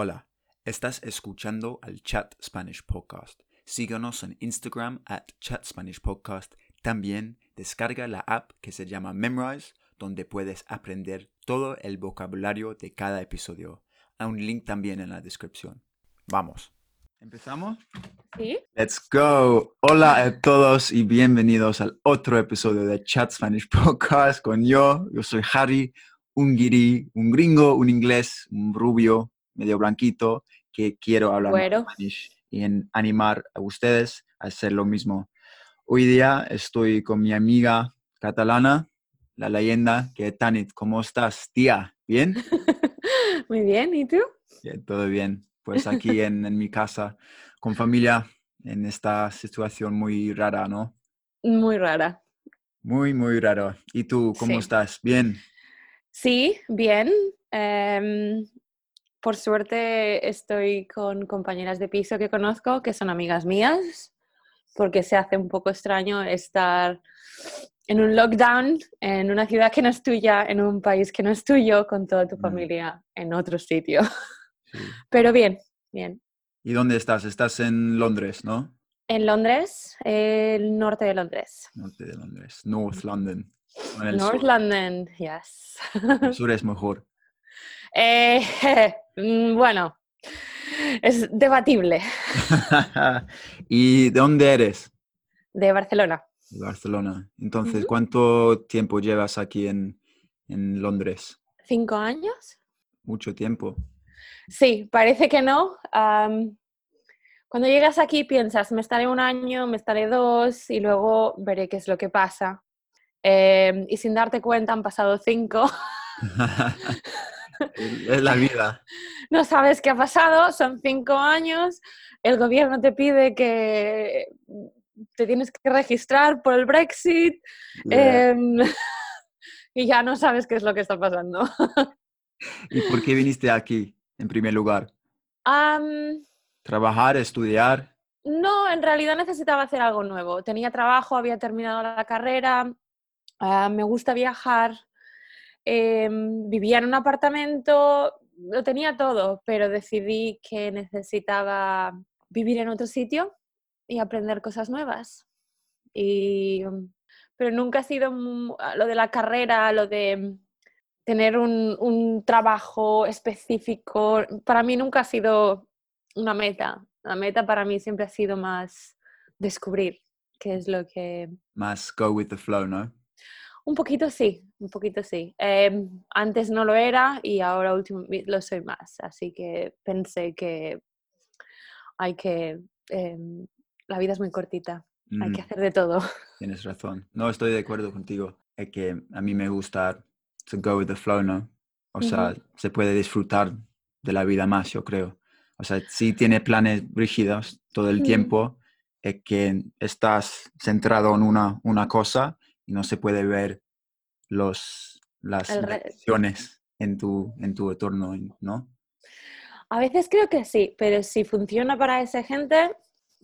Hola, estás escuchando al Chat Spanish Podcast. Síguenos en Instagram at Chat Spanish Podcast. También descarga la app que se llama Memrise, donde puedes aprender todo el vocabulario de cada episodio. Hay un link también en la descripción. Vamos. ¿Empezamos? Sí. Let's go. Hola a todos y bienvenidos al otro episodio de Chat Spanish Podcast con yo. Yo soy Harry, un guiri, un gringo, un inglés, un rubio, medio blanquito, que quiero hablar. Spanish y en animar a ustedes a hacer lo mismo. Hoy día estoy con mi amiga catalana, la leyenda, que Tanit, ¿cómo estás, tía? ¿Bien? Muy bien, ¿y tú? Bien, todo bien. Pues aquí en, en mi casa, con familia, en esta situación muy rara, ¿no? Muy rara. Muy, muy raro. ¿Y tú, cómo Sí. estás? Bien. Sí, bien. Em, por suerte estoy con compañeras de piso que conozco, que son amigas mías, porque se hace un poco extraño estar en un lockdown, en una ciudad que no es tuya, en un país que no es tuyo, con toda tu Mm. familia en otro sitio. Sí. Pero bien, bien. ¿Y dónde estás? Estás en Londres, ¿no? En Londres, el norte de Londres. Norte de Londres. North London. North sur. London, yes. El sur es mejor. Eh, mm, bueno, es debatible. ¿Y de dónde eres? De Barcelona. De Barcelona. Entonces. ¿cuánto tiempo llevas aquí en, en Londres? ¿Cinco años? Mucho tiempo. Sí, parece que no. Cuando llegas aquí piensas, me estaré un año, me estaré dos y luego veré qué es lo que pasa. Em, y sin darte cuenta han pasado cinco. es la vida. No sabes qué ha pasado, son cinco años. El gobierno te pide que te tienes que registrar por el Brexit. Yeah. em, y ya no sabes qué es lo que está pasando. ¿Y por qué viniste aquí, en primer lugar? ¿Trabajar, estudiar? no, en realidad necesitaba hacer algo nuevo. Tenía trabajo, había terminado la carrera, ah, me gusta viajar, em, vivía en un apartamento, lo tenía todo, pero decidí que necesitaba vivir en otro sitio y aprender cosas nuevas. Y, pero nunca ha sido lo de la carrera, lo de tener un, un trabajo específico, para mí nunca ha sido una meta. La meta para mí siempre ha sido más descubrir qué es lo que... Más go with the flow, ¿no? Un poquito sí, un poquito sí. Em, antes no lo era y ahora último, lo soy más. Así que pensé que hay que... em, la vida es muy cortita, hay que Mm, hacer de todo. tienes razón. No, estoy de acuerdo contigo. Es que a mí me gusta to go with the flow, ¿no? O sea, se puede disfrutar de la vida más, yo creo. O sea, si tiene planes rígidos todo el Mm. tiempo, es que estás centrado en una, una cosa y no se puede ver los, las El re- bendiciones en tu, en tu entorno, ¿no? A veces creo que sí, pero si funciona para esa gente,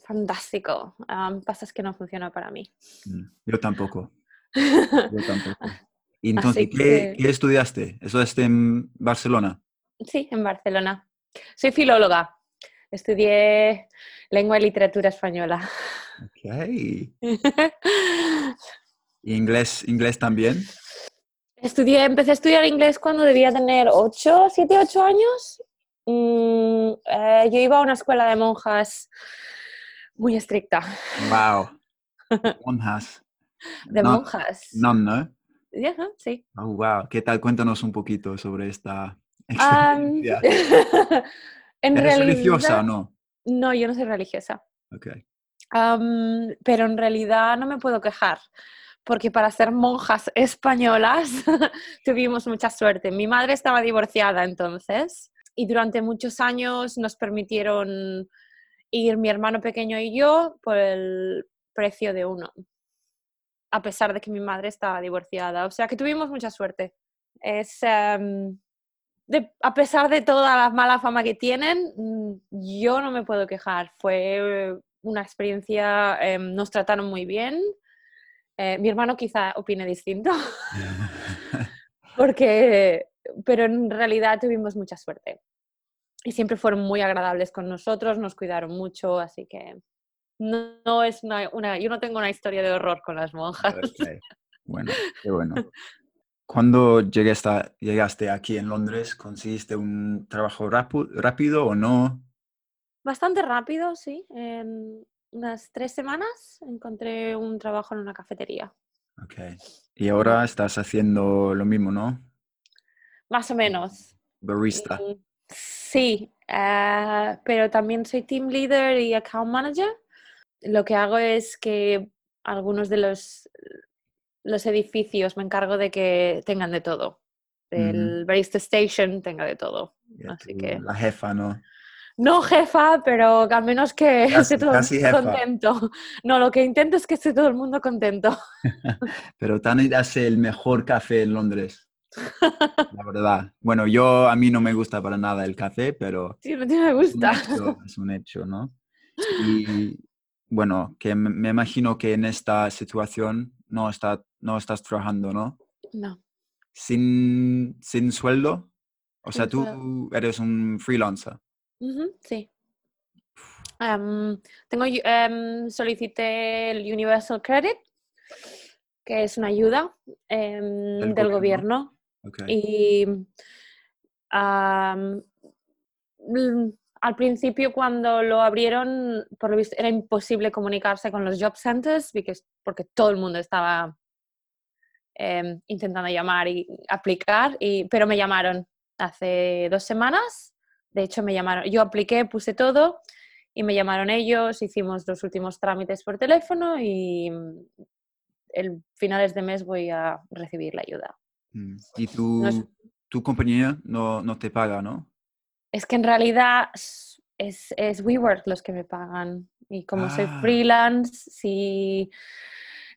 fantástico. Am, pasa es que no funciona para mí. Mm, Yo tampoco, yo tampoco. Y entonces, ¿qué, qué estudiaste? ¿Eso es en Barcelona? Sí, en Barcelona. Soy filóloga. Estudié lengua y literatura española. Ok. ¿Y inglés, inglés también? Estudié, empecé a estudiar inglés cuando debía tener 8, 7, 8 años. Mm, eh, yo iba a una escuela de monjas muy estricta. Wow. Monjas. De No- monjas. ¿no? Ajá, sí. Oh, wow. ¿Qué tal? Cuéntanos un poquito sobre esta experiencia. en ¿Eres religiosa o no? No, yo no soy religiosa. Ok. Pero en realidad no me puedo quejar, porque para ser monjas españolas tuvimos mucha suerte. Mi madre estaba divorciada entonces y durante muchos años nos permitieron ir mi hermano pequeño y yo por el precio de uno, a pesar de que mi madre estaba divorciada. O sea que tuvimos mucha suerte. Es, em, a pesar de toda la mala fama que tienen, yo no me puedo quejar. Fue una experiencia, em, nos trataron muy bien. Eh, mi hermano quizá opine distinto, porque, pero en realidad tuvimos mucha suerte. y siempre fueron muy agradables con nosotros, nos cuidaron mucho, así que no, no es una, una, yo no tengo una historia de horror con las monjas. Bueno, qué bueno. Cuando llegaste, llegaste aquí en Londres, ¿conseguiste un trabajo rápido o no? Bastante rápido, sí. En unas tres semanas encontré un trabajo en una cafetería. Ok. Y ahora estás haciendo lo mismo, ¿no? Más o menos. Barista. Mm, Sí, ah, pero también soy team leader y account manager. Lo que hago es que algunos de los, los edificios me encargo de que tengan de todo. El barista station tenga de todo. Así que La jefa, ¿no? No jefa, pero al menos que Casi- esté todo el mundo contento. No, lo que intento es que esté todo el mundo contento. Pero Tanit hace el mejor café en Londres. La verdad. Bueno, yo a mí no me gusta para nada el café, pero Sí, me me es un gusta. hecho, es un hecho, ¿no? Y bueno, que me, imagino que en esta situación no, está, no estás trabajando, ¿no? No. Sin, sin sueldo. O sea, tú eres un freelancer. Sí. Tengo, em, solicité el Universal Credit, que es una ayuda em, Del del gobierno. gobierno. Ok. Y al principio cuando lo abrieron, por lo visto, era imposible comunicarse con los job centers porque, todo el mundo estaba em, intentando llamar y aplicar, y, pero me llamaron hace dos semanas. De hecho, me llamaron, yo apliqué, puse todo y me llamaron ellos, hicimos los últimos trámites por teléfono y mm, el finales de mes voy a recibir la ayuda. Mm. Y tu, No es- tu compañía no, no te paga, ¿no? Es que en realidad es, es WeWork los que me pagan. Y como soy Ah. freelance, si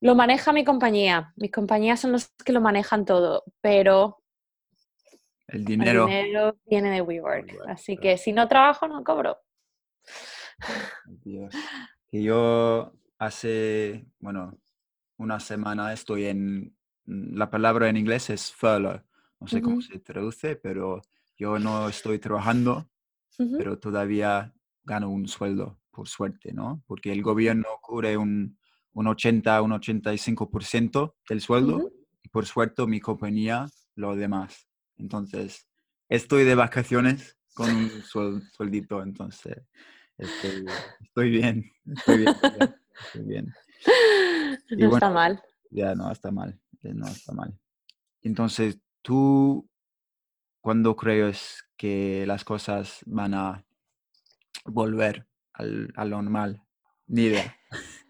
lo maneja mi compañía. Mi compañía son los que lo manejan todo, pero El el dinero. viene de WeWork. WeWork, Así claro. que si no trabajo, no cobro. Dios. Que yo hace, bueno, una semana estoy en, la palabra en inglés es furlough. No sé cómo se traduce, pero yo no estoy trabajando, pero todavía gano un sueldo, por suerte, ¿no? Porque el gobierno cubre un, un 80, un 85% del sueldo y por suerte mi compañía lo demás. Entonces, estoy de vacaciones con un suel- sueldito, entonces estoy, estoy bien, estoy bien, estoy bien. Y No está mal. ya no está mal, no está mal. Entonces, ¿tú cuándo crees que las cosas van a volver al, a lo normal? Ni idea,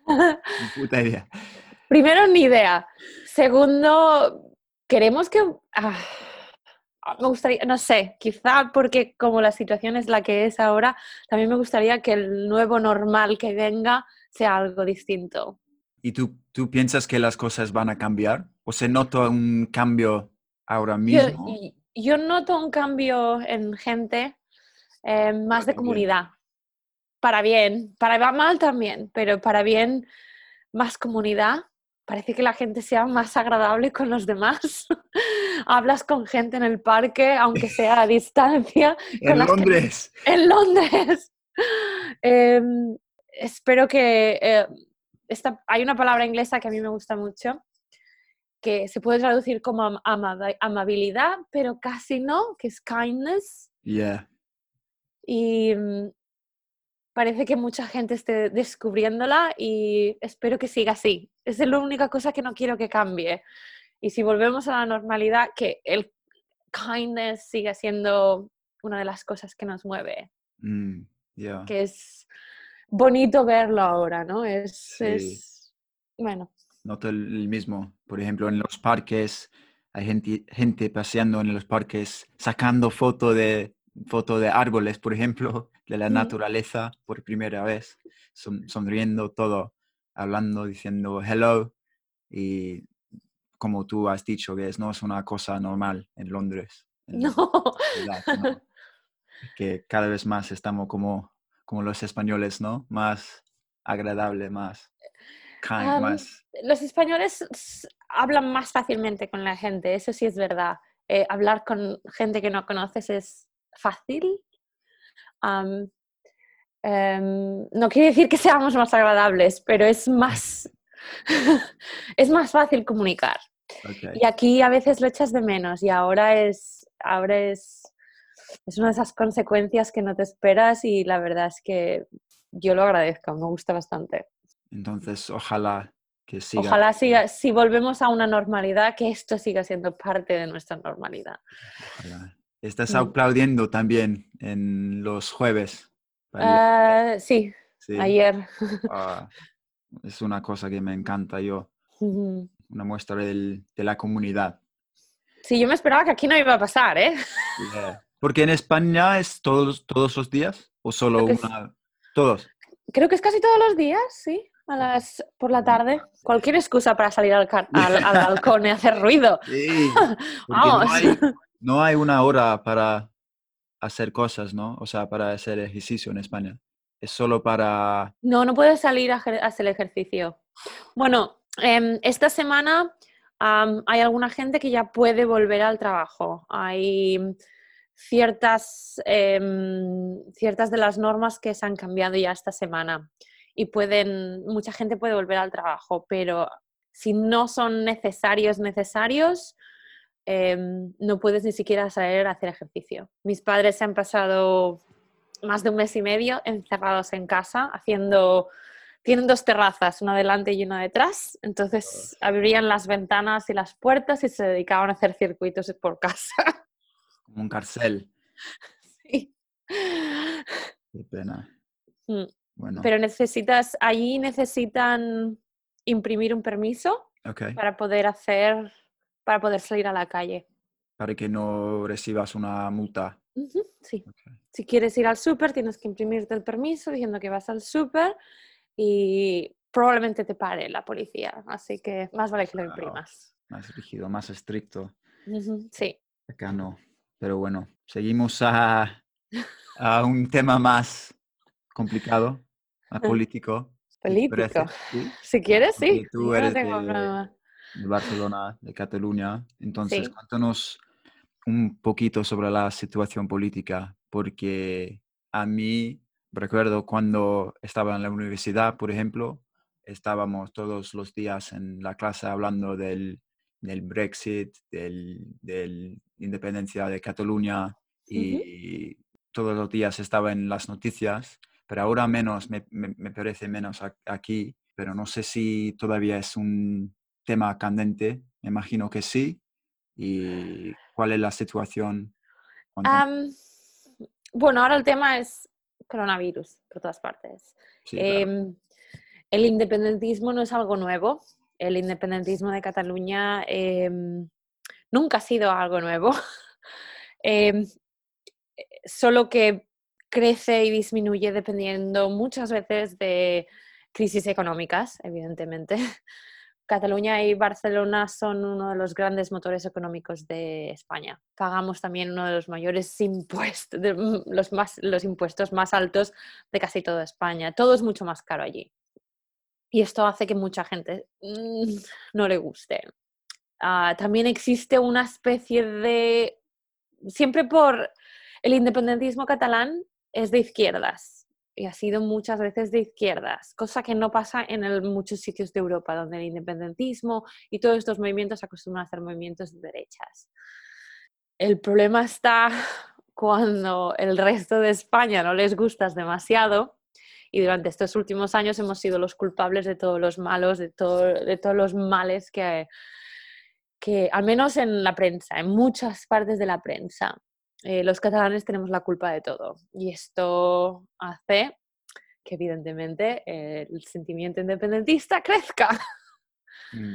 ni puta idea. Primero, ni idea. Segundo, queremos que... ah, me gustaría, no sé, quizá porque como la situación es la que es ahora, también me gustaría que el nuevo normal que venga sea algo distinto. ¿Y tú, tú piensas que las cosas van a cambiar? ¿O se nota un cambio ahora Yo, mismo? y- yo noto un cambio en gente eh, más de bien. comunidad. Para bien, para mal también, pero para bien más comunidad. Parece que la gente sea más agradable con los demás. Hablas con gente en el parque, aunque sea a distancia. En que- Londres. en Londres. Em, espero que eh, esta, hay una palabra inglesa que a mí me gusta mucho, que se puede traducir como am- ama- amabilidad, pero casi no, que es kindness. Yeah. Y mm, parece que mucha gente esté descubriéndola y espero que siga así. Es la única cosa que no quiero que cambie. Y si volvemos a la normalidad, que el kindness siga siendo una de las cosas que nos mueve Mm, yeah. que es bonito verlo ahora, ¿no? Es, Sí. es bueno, Noto el el mismo. Por ejemplo, en los parques hay gente, gente paseando en los parques, sacando foto de, foto de árboles, por ejemplo, de la Mm. naturaleza por primera vez, son- sonriendo, todo, hablando, diciendo hello. Y como tú has dicho, que es, no es una cosa normal en Londres. en no. la ciudad, ¿no? Que cada vez más estamos como, como los españoles, ¿no? Más agradable, más kind, más... Los españoles hablan más fácilmente con la gente, eso sí es verdad. Eh, hablar con gente que no conoces es fácil. Em, no quiere decir que seamos más agradables, pero es más, es más fácil comunicar. Y aquí a veces lo echas de menos y ahora es, ahora es, es una de esas consecuencias que no te esperas y la verdad es que yo lo agradezco, me gusta bastante. Entonces, ojalá que siga. Ojalá siga, si volvemos a una normalidad, que esto siga siendo parte de nuestra normalidad. Ojalá. Estás mm. aplaudiendo también en los jueves. Ah, sí, ayer. Ah, es una cosa que me encanta yo. Una muestra de la comunidad. Sí, yo me esperaba que aquí no iba a pasar, ¿eh? Porque en España es todos, todos los días o solo una... Todos. Creo que es casi todos los días, sí. A las, por la tarde. Cualquier excusa para salir al, al, balcón y hacer ruido. Sí, Vamos. No hay, no hay una hora para hacer cosas, ¿no? O sea, para hacer ejercicio en España. Es solo para... No, no puedes salir a hacer ejercicio. Bueno, em, esta semana hay alguna gente que ya puede volver al trabajo. Hay ciertas, em, ciertas de las normas que se han cambiado ya esta semana y pueden, mucha gente puede volver al trabajo, pero si no son necesarios, necesarios, em, no puedes ni siquiera salir a hacer ejercicio. Mis padres se han pasado más de un mes y medio encerrados en casa haciendo tienen dos terrazas, una delante y una detrás, entonces abrían las ventanas y las puertas y se dedicaban a hacer circuitos por casa. Como un carcel. Sí. Qué pena. Mm. Pero necesitas, allí necesitan imprimir un permiso para poder hacer, para poder salir a la calle. Para que no recibas una multa. sí. Si quieres ir al súper, tienes que imprimirte el permiso diciendo que vas al súper y probablemente te pare la policía. Así que más vale que lo imprimas. Más rígido, más estricto. Sí. Acá no. Pero bueno, seguimos a, a un tema más complicado, más político. Político. Si quieres, sí. tú eres de, Barcelona, de Cataluña. Entonces, cuéntanos un poquito sobre la situación política, porque a mí recuerdo cuando estaba en la universidad, por ejemplo, estábamos todos los días en la clase hablando del, del Brexit, del, del, independencia de Cataluña y todos los días estaba en las noticias, pero ahora menos, me, me, parece menos aquí, pero no sé si todavía es un tema candente, me imagino que sí. ¿Y cuál es la situación? Bueno, ahora el tema es coronavirus por todas partes. Em, el independentismo no es algo nuevo. El independentismo de Cataluña em, nunca ha sido algo nuevo. Em, solo que crece y disminuye dependiendo muchas veces de crisis económicas, evidentemente. Cataluña y Barcelona son uno de los grandes motores económicos de España. Pagamos también uno de los mayores impuestos, mm, los, más, los impuestos más altos de casi toda España. Todo es mucho más caro allí. Y esto hace que mucha gente mm, no le guste. Ah, también existe una especie de... Siempre por el independentismo catalán es de izquierdas y ha sido muchas veces de izquierdas, cosa que no pasa en muchos sitios de Europa, donde el independentismo y todos estos movimientos acostumbran a ser movimientos de derechas. El problema está cuando el resto de España no les gustas demasiado y durante estos últimos años hemos sido los culpables de todos los malos, de, de todos los males que, que, al menos en la prensa, en muchas partes de la prensa, eh, los catalanes tenemos la culpa de todo. Y esto hace que evidentemente el sentimiento independentista crezca. Mm.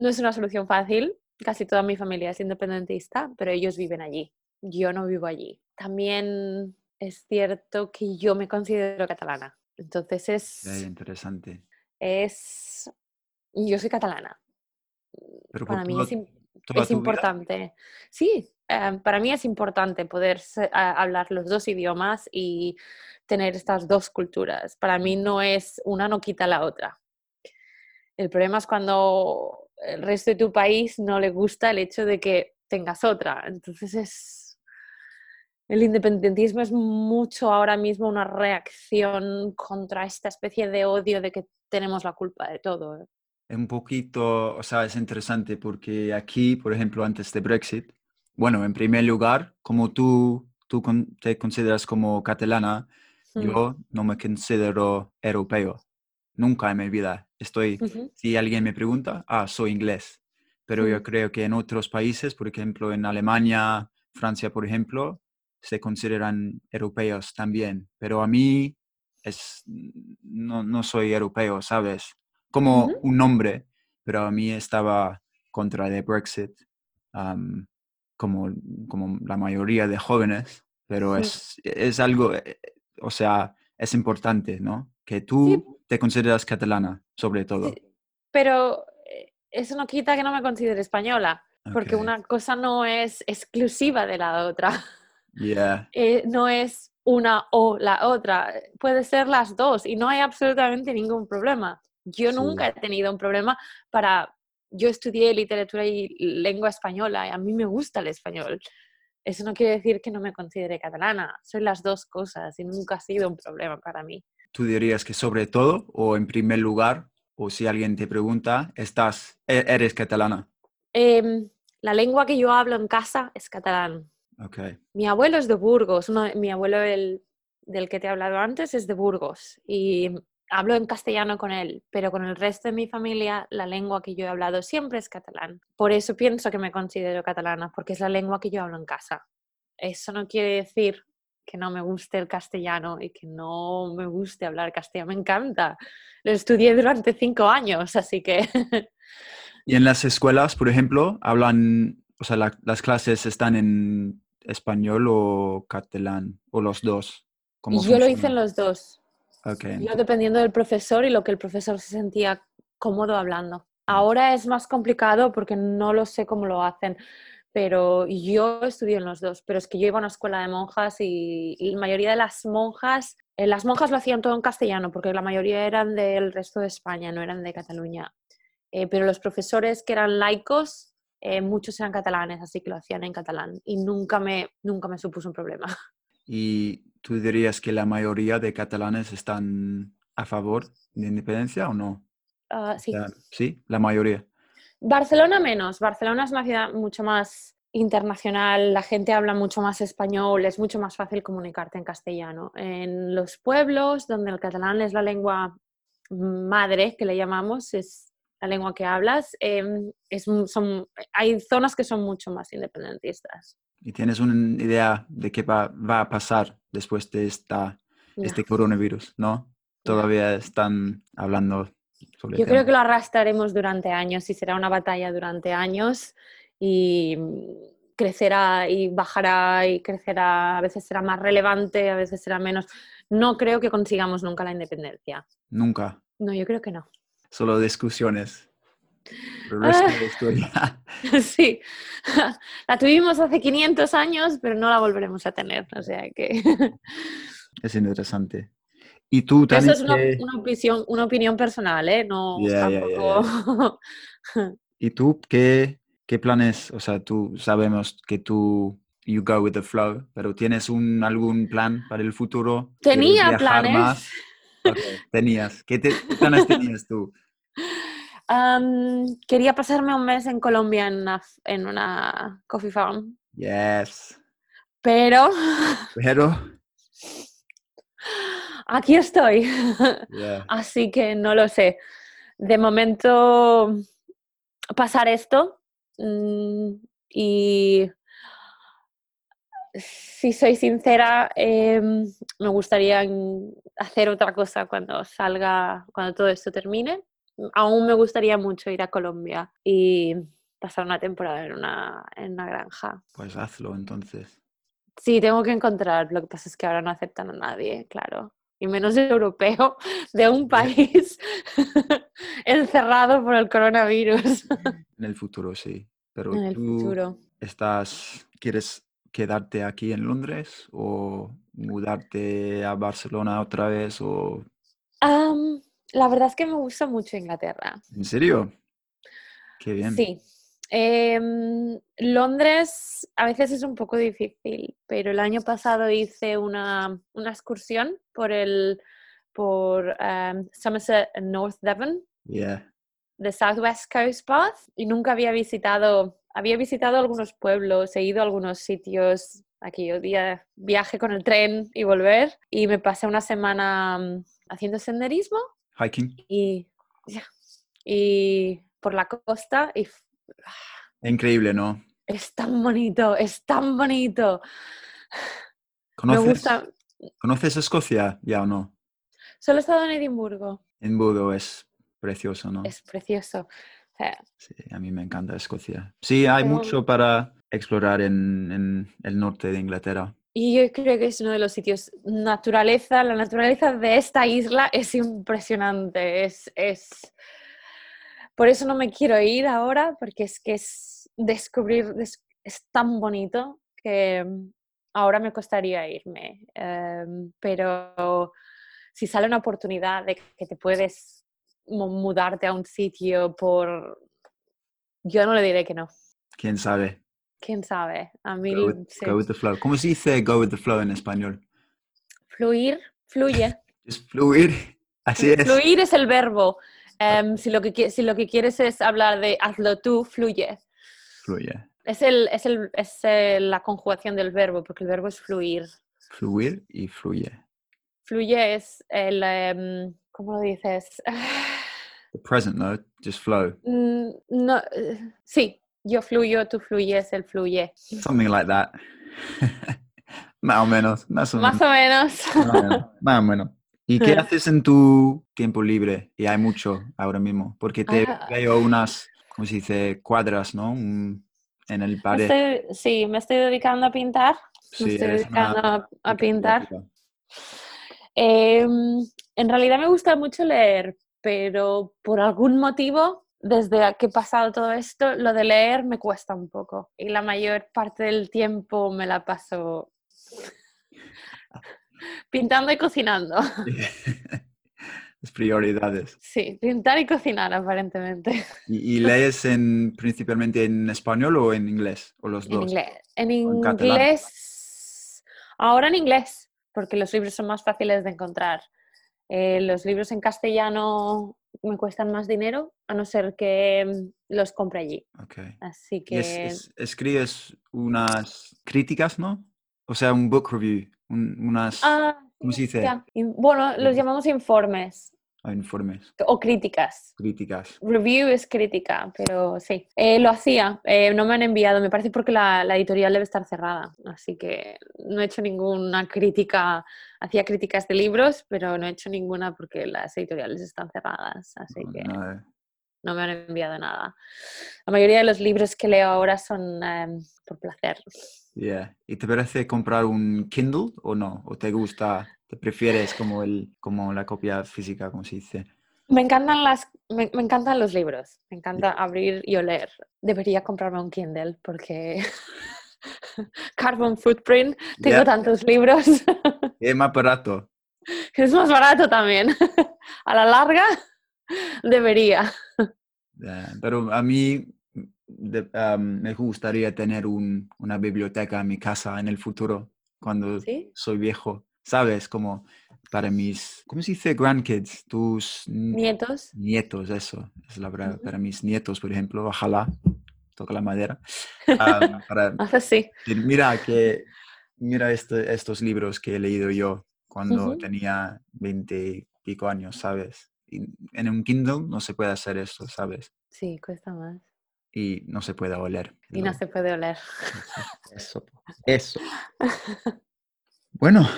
No es una solución fácil. Casi toda mi familia es independentista, pero ellos viven allí. Yo no vivo allí. También es cierto que yo me considero catalana. Entonces es... interesante. Es... Yo soy catalana. Para mí es, es importante. Sí, Em, para mí es importante poder hablar los dos idiomas y tener estas dos culturas. Para mí no es una no quita la otra. El problema es cuando el resto de tu país no le gusta el hecho de que tengas otra. Entonces es, el independentismo es mucho ahora mismo una reacción contra esta especie de odio de que tenemos la culpa de todo. ¿eh? Es un poquito, o sea, es interesante porque aquí, por ejemplo, antes de Brexit, bueno, en primer lugar, como tú, tú te consideras como catalana, Mm. yo no me considero europeo. Nunca en mi vida. Estoy, si alguien me pregunta, ah, soy inglés. Pero yo Mm. creo que en otros países, por ejemplo, en Alemania, Francia, por ejemplo, se consideran europeos también. Pero a mí es, no, no soy europeo, ¿sabes? Como un nombre, pero a mí estaba contra de Brexit, am, como, como la mayoría de jóvenes, pero es, es algo, eh, o sea, es importante, ¿no? Que Sí, tú te consideras catalana, sobre todo. sí, pero eh, eso no quita que no me considere española, porque una cosa no es exclusiva de la otra. Yeah. Eh, no es una o la otra, puede ser las dos y no hay absolutamente ningún problema. Yo Sí. nunca he tenido un problema para... Yo estudié literatura y lengua española y a mí me gusta el español. Eso no quiere decir que no me considere catalana. Soy las dos cosas y nunca ha sido un problema para mí. ¿Tú dirías que sobre todo o en primer lugar, o si alguien te pregunta, estás, e- eres catalana? Em, la lengua que yo hablo en casa es catalán. Ok. Mi abuelo es de Burgos, uno mi abuelo el- del que te he hablado antes es de Burgos y hablo en castellano con él, pero con el resto de mi familia la lengua que yo he hablado siempre es catalán. Por eso pienso que me considero catalana, porque es la lengua que yo hablo en casa. Eso no quiere decir que no me guste el castellano y que no me guste hablar castellano. Me encanta. Lo estudié durante cinco años, así que Y en las escuelas, por ejemplo, hablan, o sea, la- las clases están en español o catalán, o los dos. ¿Cómo yo lo hice funciona? en los dos. Yo dependiendo del profesor y lo que el profesor se sentía cómodo hablando. Ahora es más complicado porque no lo sé cómo lo hacen, pero yo estudié en los dos. Pero es que yo iba a una escuela de monjas y, y la mayoría de las monjas, eh, las monjas lo hacían todo en castellano porque la mayoría eran del resto de España, no eran de Cataluña. Eh, pero los profesores que eran laicos, eh, muchos eran catalanes, así que lo hacían en catalán y nunca me, nunca me supuso un problema. ¿Y tú dirías que la mayoría de catalanes están a favor de independencia o no? Ah, O sí. sea, sí, la mayoría. Barcelona menos. Barcelona es una ciudad mucho más internacional, la gente habla mucho más español, es mucho más fácil comunicarte en castellano. En los pueblos donde el catalán es la lengua madre, que le llamamos, es la lengua que hablas, em, es, mu- son, hay zonas que son mucho más independentistas. ¿Y tienes una idea de qué va, va a pasar después de esta, No, este coronavirus? ¿No? no. Todavía están hablando sobre el Yo creo tema. que lo arrastraremos durante años y será una batalla durante años y mm, crecerá y bajará y crecerá, a veces será más relevante, a veces será menos. No creo que consigamos nunca la independencia. Nunca. No, yo creo que no. Solo discusiones. El resto Ah. de la historia. Sí, la tuvimos hace 500 años, pero no la volveremos a tener. O sea que es interesante. ¿Y tú, Tani, eso es una, una opinión, una opinión personal, ¿eh? No Ya, ya, ya, tampoco. ¿y tú qué, qué planes? O sea, tú sabemos que tú you go with the flow, pero ¿tienes un, algún plan para el futuro? ¿Quieres Tenía planes. más? Ok, Tenías. ¿Qué, te- qué planes tenías tú? Am, quería pasarme un mes en Colombia en una, f- en una coffee farm, Yes. pero Pero, aquí estoy. yeah. Así que no lo sé. De momento, pasar esto mm, y si soy sincera, em, me gustaría hacer otra cosa cuando salga, cuando todo esto termine. Aún me gustaría mucho ir a Colombia y pasar una temporada en una, en una granja. Pues hazlo entonces. Sí, tengo que encontrar. Lo que pasa es que ahora no aceptan a nadie, claro. Y menos europeo de un país encerrado por el coronavirus. En el futuro, sí. Pero En el tú futuro. estás, ¿quieres quedarte aquí en Londres o mudarte a Barcelona otra vez? O... Am, la verdad es que me gusta mucho Inglaterra. ¿En serio? Qué bien. Sí. Em, Londres a veces es un poco difícil, pero el año pasado hice una, una excursión por el por em, Somerset and North Devon, Yeah. the South West Coast Path, y nunca había visitado, había visitado algunos pueblos, he ido a algunos sitios, aquí yo día viaje con el tren y volver, y me pasé una semana mm, haciendo senderismo Hiking. y, ya, y por la costa y Increíble, ¿no? es tan bonito, es tan bonito. Me ¿Conoces, gusta. ¿Conoces Escocia? ¿Ya o no? Solo he estado en Edimburgo, Edimburgo es precioso, ¿no? es precioso. O sea, Sí, a mí me encanta Escocia. Sí, hay mucho para explorar en, en el norte de Inglaterra. Y yo creo que es uno de los sitios, naturaleza, la naturaleza de esta isla es impresionante, es, es... Por eso no me quiero ir ahora, porque es que es descubrir, des- es tan bonito que ahora me costaría irme. Em, pero si sale una oportunidad de que te puedes mu- mudarte a un sitio por... Yo no le diré que no. ¿Quién sabe? ¿Quién sabe? A mí Go with, sí. go with the flow. ¿Cómo se dice go with the flow en español? fluir, fluye. Es fluir. Así es. Fluir es el verbo. Em, si, lo que, si lo que quieres es hablar de hazlo tú, fluye. Fluye. Es, el, es, el, es el- la conjugación del verbo, porque el verbo es fluir. Fluir y fluye. Fluye es el... em, ¿Cómo lo dices? The present, no? Just flow. Mm, no, eh, sí, yo fluyo, tú fluyes, él fluye. Something like that. más o menos. Más o Más menos. o menos. Más o menos. Más o menos. ¿Y qué haces en tu tiempo libre? Y hay mucho ahora mismo. Porque te Ah. veo unas, ¿cómo se dice? Cuadras, ¿no? Un- en el Me pared. estoy- sí, me estoy dedicando a pintar. Sí, me estoy una dedicando a- pintar. Em, en realidad me gusta mucho leer, pero por algún motivo, desde que he pasado todo esto, lo de leer me cuesta un poco. Y la mayor parte del tiempo me la paso pintando y cocinando. Las prioridades. Sí, pintar y cocinar aparentemente. ¿Y, y lees en, principalmente en español o en inglés? ¿O los En dos? inglés. En en catalán. inglés. Ahora en inglés, porque los libros son más fáciles de encontrar. Eh, los libros en castellano me cuestan más dinero, a no ser que mm, los compre allí. Ok. Así Y es- que es- escribes unas críticas, ¿no? O sea, un book review, un- unas Ah, ¿cómo se dice? Bueno, los llamamos informes informes, o críticas. críticas. Review es crítica, pero sí. Eh, lo hacía, eh, no me han enviado, me parece porque la, la editorial debe estar cerrada, así que no he hecho ninguna crítica, hacía críticas de libros, pero no he hecho ninguna porque las editoriales están cerradas, así No, que nada. no me han enviado nada. La mayoría de los libros que leo ahora son em, por placer. Yeah. ¿Y te parece comprar un Kindle o no? ¿O te gusta, te prefieres como, el, como la copia física, como se dice? Me encantan, las, me, me encantan los libros, me encanta abrir y oler. Debería comprarme un Kindle porque Carbon Footprint, tengo Yeah. tantos libros, Es más barato. es más barato también. A la larga, debería. Yeah, Pero a mí de- me gustaría tener un- una biblioteca en mi casa en el futuro, cuando ¿Sí? soy viejo. ¿Sabes? Como para mis, ¿cómo se dice? Grandkids, tus Nietos. nietos, eso es la verdad. Para mis nietos, por ejemplo, ojalá, toca la madera. am, para Haz así. decir, mira que, mira este- estos libros que he leído yo cuando tenía 20 y pico años, ¿sabes? Y en un Kindle no se puede hacer esto, ¿sabes? Sí, cuesta más. y no se puede oler. Y no se puede oler. Eso. Eso. Bueno,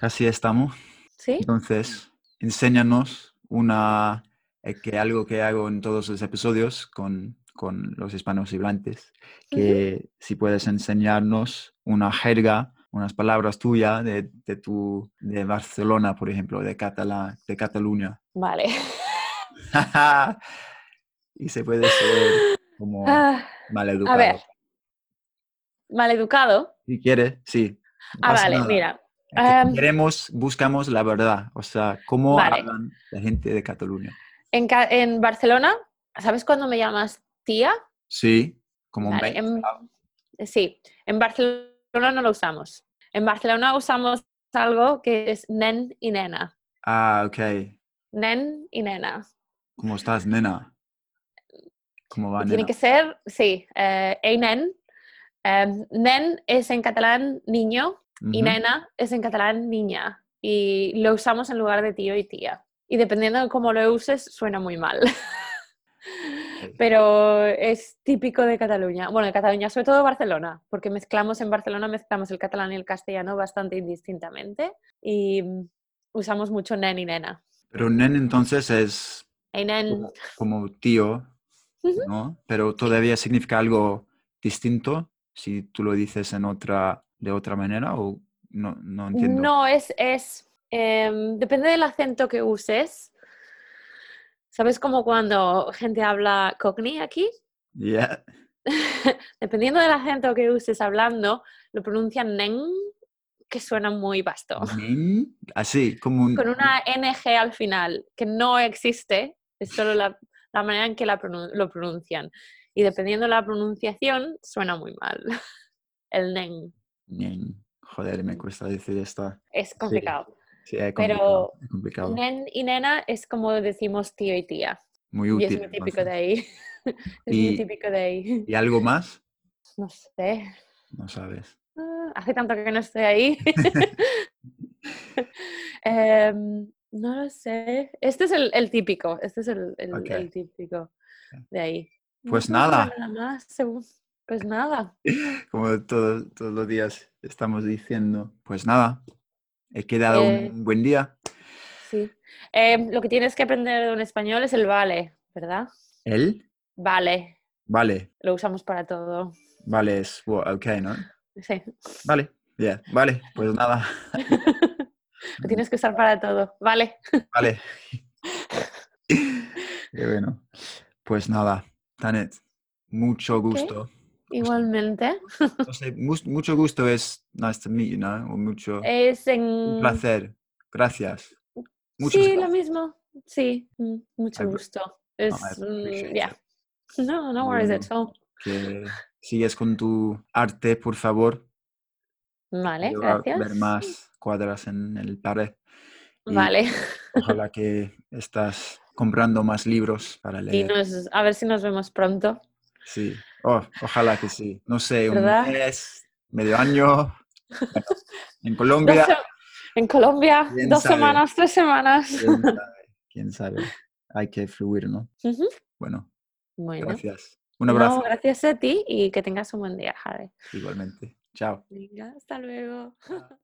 así estamos. ¿Sí? Entonces, enséñanos una, eh, que algo que hago en todos los episodios con, con los hispanos hablantes, que si puedes enseñarnos una jerga, unas palabras tuyas de, de tu, de Barcelona, por ejemplo, de, Catala, de Cataluña. Vale. y se puede ser como Ah, maleducado. a ver. Maleducado. Si quieres, sí. no Ah, vale, nada. mira. Em, queremos, buscamos la verdad, o sea, cómo Vale. hablan la gente de Cataluña. En, en Barcelona, ¿sabes cuando me llamas tía? Sí, como un Vale, 20. en- ah, sí, en Barcelona no lo usamos. En Barcelona usamos algo que es nen y nena. Ah, ok. Nen y nena. ¿Cómo estás, nena? ¿Cómo va, Tiene nena? que ser, sí, eh, ei nen. Em, nen es en catalán niño y nena es en catalán niña. Y lo usamos en lugar de tío y tía. Y dependiendo de cómo lo uses, suena muy mal. Pero es típico de Cataluña. Bueno, de Cataluña, sobre todo Barcelona, porque mezclamos en Barcelona, mezclamos el catalán y el castellano bastante indistintamente. Y usamos mucho nen y nena. Pero nen entonces es nen. como, como tío. ¿no? Pero todavía significa algo distinto si tú lo dices en otra, de otra manera o no, no entiendo. No, es, es em, depende del acento que uses. ¿Sabes como cuando gente habla cockney aquí? Yeah. Dependiendo del acento que uses hablando, lo pronuncian nen, que suena muy vasto. Así, como un... Con una NG al final, que no existe, es solo la, la manera en que la pronun- lo pronuncian. Y dependiendo de la pronunciación, suena muy mal. El nen. Nen. Joder, me cuesta decir esta. Es complicado. Sí, es Pero complicado. es complicado. Nen y nena es como decimos tío y tía. Muy Y útil. es muy típico de ahí. es muy Y- típico de ahí. ¿Y algo más? No sé. No sabes. Ah, Hace tanto que no estoy ahí. Em, no lo sé. Este es el, el típico. Este es el, el- Ok. el típico de ahí. Pues nada. nada más, según- Pues nada. Como todo- todos los días estamos diciendo. Pues nada, he quedado Eh, un buen día. Sí. Em, lo que tienes que aprender en español es el vale, ¿verdad? ¿El? Vale. Vale, Lo usamos para todo. vale, es ok, ¿no? Sí. Vale, yeah, vale, pues nada, Lo tienes que usar para todo. Vale. vale. Qué bueno. Pues nada, Tanet, mucho gusto. Igualmente. No sé, mu- mucho gusto es nice to meet you, ¿no? O mucho Es en... un placer. Gracias. Muchas sí, lo gracias. mismo. Sí, mm, mucho I appre- gusto. Es, mm, yeah. it. No, no worries at all. Que sigues con tu arte, por favor. Vale, Yo gracias. ver más cuadras en el pared. y Vale. Ojalá que estás comprando más libros para Y leer. nos, a ver si nos vemos pronto. Sí. Oh, ojalá que sí. No sé, un mes, medio año. Bueno, en Colombia, en Colombia, ¿Quién dos sabe? semanas, tres semanas. quién sabe. Quién sabe. Hay que fluir, ¿no? Bueno, Bueno, gracias. Un no, abrazo gracias a ti y que tengas un buen día, Jade. igualmente. Chao. Venga, hasta luego.